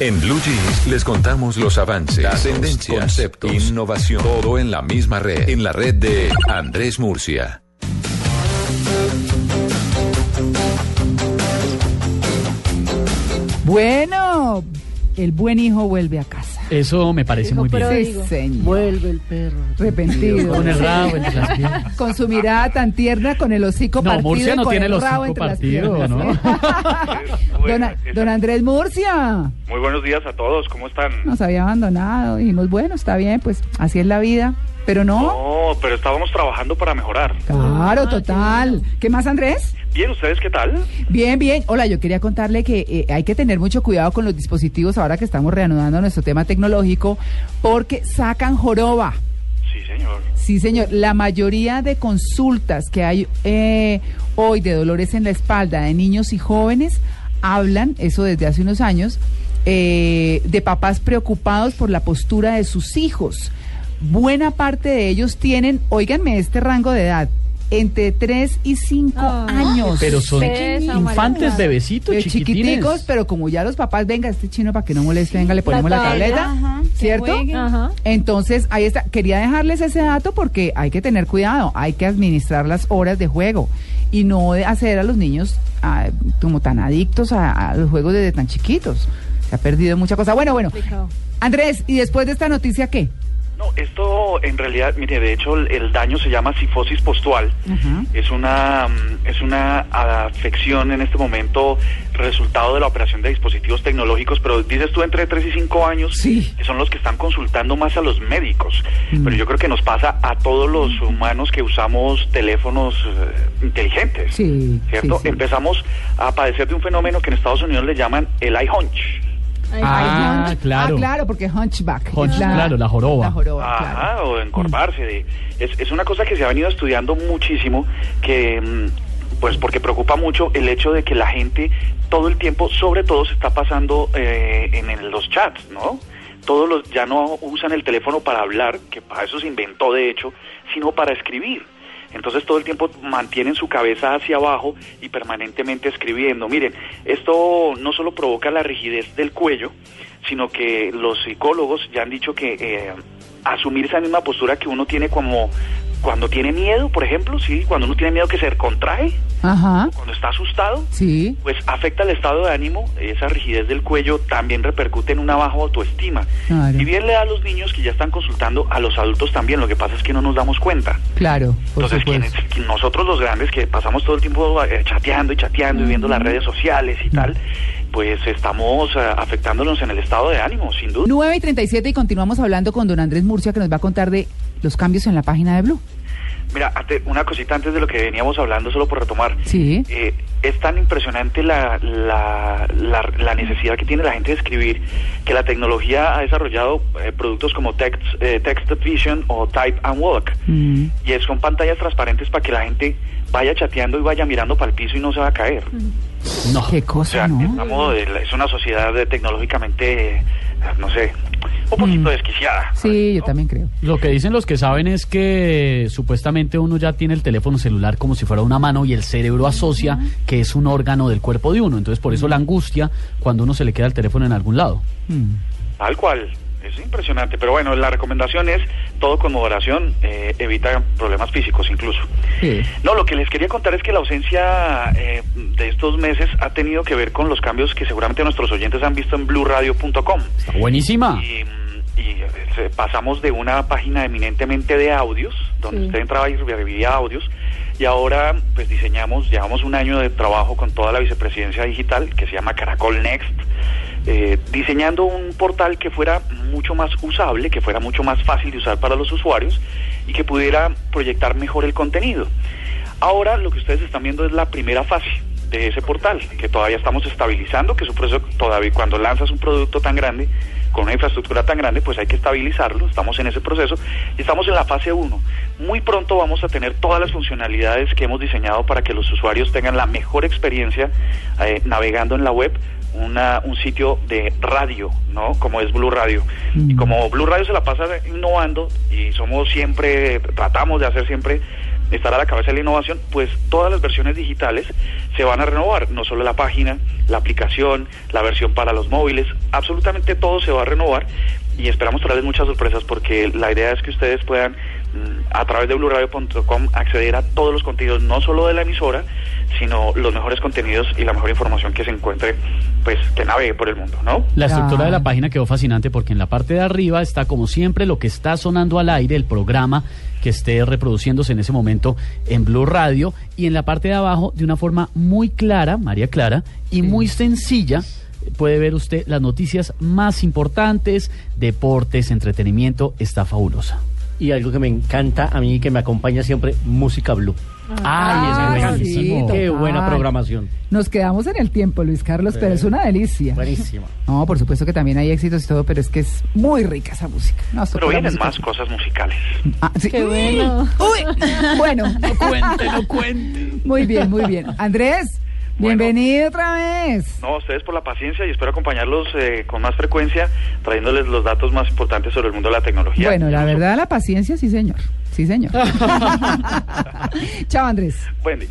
En Blue Jeans les contamos los avances, Datos, tendencias, conceptos, innovación, todo en la misma red, en la red de Andrés Murcia. Bueno, el buen hijo vuelve a casa. Eso me parece muy bien. Sí, señor. Vuelve el perro. Arrepentido. Con el rabo entre las piernas. Con su mirada tan tierna, con el hocico No, partido. Murcia y no con tiene el rabo hocico entre las partido, piernas, ¿no? Don, don Andrés Murcia Muy buenos días a todos, ¿cómo están? nos había abandonado. Dijimos, bueno, está bien, pues así es la vida. Pero no. No, pero estábamos trabajando para mejorar. Claro, total. ¿Qué más, Andrés? Bien, ¿ustedes qué tal? Bien, bien. Hola, yo quería contarle que eh, hay que tener mucho cuidado con los dispositivos ahora que estamos reanudando nuestro tema tecnológico porque sacan joroba. Sí, señor. Sí, señor. La mayoría de consultas que hay eh, hoy de dolores en la espalda de niños y jóvenes hablan, eso desde hace unos años, eh, de papás preocupados por la postura de sus hijos. Buena parte de ellos tienen, óiganme, este rango de edad, entre 3 y 5 años. Pero son infantes, bebecitos, chiquitines. chiquiticos, pero como ya los papás, venga, este chino para que no moleste, venga, le ponemos la, tablet, tableta, ajá, que ¿cierto? Ajá. Entonces, ahí está. Quería dejarles ese dato porque hay que tener cuidado, hay que administrar las horas de juego y no de hacer a los niños ah, como tan adictos a, a los juegos desde tan chiquitos. Se ha perdido mucha cosa. Bueno, bueno. Andrés, ¿y después de esta noticia qué? No, esto en realidad, mire, de hecho el, el daño se llama sifosis postual. Es una mm, es una afección en este momento resultado de la operación de dispositivos tecnológicos, pero dices tú entre 3 y 5 años, Sí. que son los que están consultando más a los médicos. Mm. Pero yo creo que nos pasa a todos los humanos que usamos teléfonos eh, inteligentes. Sí, ¿Cierto? sí. Empezamos a padecer de un fenómeno que en Estados Unidos le llaman el eye hunch. Ah, hunch- claro. Ah, claro, porque hunchback. Hunch, claro, la joroba. La joroba, Ajá, claro. o encorvarse. de- es, es una cosa que se ha venido estudiando muchísimo, que mm, pues porque preocupa mucho el hecho de que la gente todo el tiempo, sobre todo, se está pasando eh, en, en los chats, ¿no? Todos los ya no usan el teléfono para hablar, que para eso se inventó de hecho, sino para escribir. Entonces todo el tiempo mantienen su cabeza hacia abajo y permanentemente escribiendo. Miren, esto no solo provoca la rigidez del cuello, sino que los psicólogos ya han dicho que eh, asumir esa misma postura que uno tiene como cuando tiene miedo, por ejemplo, sí, cuando uno tiene miedo que se contrae, Ajá. cuando está asustado, Sí. pues afecta el estado de ánimo, esa rigidez del cuello también repercute en una baja autoestima. Claro. Y bien le da a los niños que ya están consultando, a los adultos también, lo que pasa es que no nos damos cuenta. Claro, Entonces, quienes- nosotros los grandes que pasamos todo el tiempo eh, chateando y chateando y viendo las redes sociales y tal, pues estamos eh, afectándonos en el estado de ánimo, sin duda. 9 y 37 y continuamos hablando con don Andrés Murcia que nos va a contar de los cambios en la página de Blue. Mira, una cosita antes de lo que veníamos hablando, solo por retomar. Sí. Eh, es tan impresionante la, la, la, la necesidad que tiene la gente de escribir que la tecnología ha desarrollado eh, productos como Text, eh, Text Vision o Type and Walk. Mm. Y es, son pantallas transparentes para que la gente vaya chateando y vaya mirando para el piso y no se va a caer. No. Qué O cosa, sea, ¿no? estamos, de- es una sociedad eh, tecnológicamente, eh, no sé, un poquito Mm. desquiciada. Sí, yo también creo. Lo que dicen los que saben es que supuestamente uno ya tiene el teléfono celular como si fuera una mano y el cerebro asocia que es un órgano del cuerpo de uno. Entonces por eso la angustia cuando uno se le queda el teléfono en algún lado. Mm. Tal cual. Es impresionante, pero bueno, la recomendación es todo con moderación, eh, evita problemas físicos incluso. Sí. No, lo que les quería contar es que la ausencia eh, de estos meses ha tenido que ver con los cambios que seguramente nuestros oyentes han visto en blueradio.com. Está buenísima. Y, y, eh, pasamos de una página eminentemente de audios, donde Sí. usted entraba y revivía audios, y ahora pues diseñamos, llevamos un año de trabajo con toda la vicepresidencia digital, que se llama Caracol Next, eh, diseñando un portal que fuera mucho más usable, que fuera mucho más fácil de usar para los usuarios y que pudiera proyectar mejor el contenido. Ahora lo que ustedes están viendo es la primera fase de ese portal, que todavía estamos estabilizando, que es un proceso todavía cuando lanzas un producto tan grande, con una infraestructura tan grande, pues hay que estabilizarlo, estamos en ese proceso y estamos en la fase 1. Muy pronto vamos a tener todas las funcionalidades que hemos diseñado para que los usuarios tengan la mejor experiencia eh, navegando en la web, una, un sitio de radio, ¿no? Como es Blue Radio. Y como Blue Radio se la pasa innovando y somos siempre, tratamos de hacer siempre estar a la cabeza de la innovación, pues todas las versiones digitales se van a renovar, no solo la página, la aplicación, la versión para los móviles, absolutamente todo se va a renovar y esperamos traerles muchas sorpresas porque la idea es que ustedes puedan mm, a través de bluradio.com acceder a todos los contenidos, no solo de la emisora, sino los mejores contenidos y la mejor información que se encuentre, pues que navegue por el mundo, ¿no? La estructura de la página quedó fascinante porque en la parte de arriba está como siempre lo que está sonando al aire, el programa que esté reproduciéndose en ese momento en Blue Radio y en la parte de abajo de una forma muy clara, María Clara, y muy sencilla puede ver usted las noticias más importantes, deportes, entretenimiento, está fabulosa. Y algo que me encanta a mí y que me acompaña siempre, música blue. Ah, Ay, es sí, buenísimo. total. Qué buena programación. Nos quedamos en el tiempo, Luis Carlos, pero es una delicia. Buenísima. No, por supuesto que también hay éxitos y todo, pero es que es muy rica esa música. No, Pero vienen música. más cosas musicales. Ah, sí. Qué bueno. Uy, bueno, Cuente, no cuente. muy bien, muy bien. Andrés, Bueno. bienvenido otra vez. No, ustedes por la paciencia y espero acompañarlos eh, con más frecuencia, trayéndoles los datos más importantes sobre el mundo de la tecnología. Bueno, la verdad, la paciencia, sí, señor. Sí, señor. Chao, Andrés. Buen día.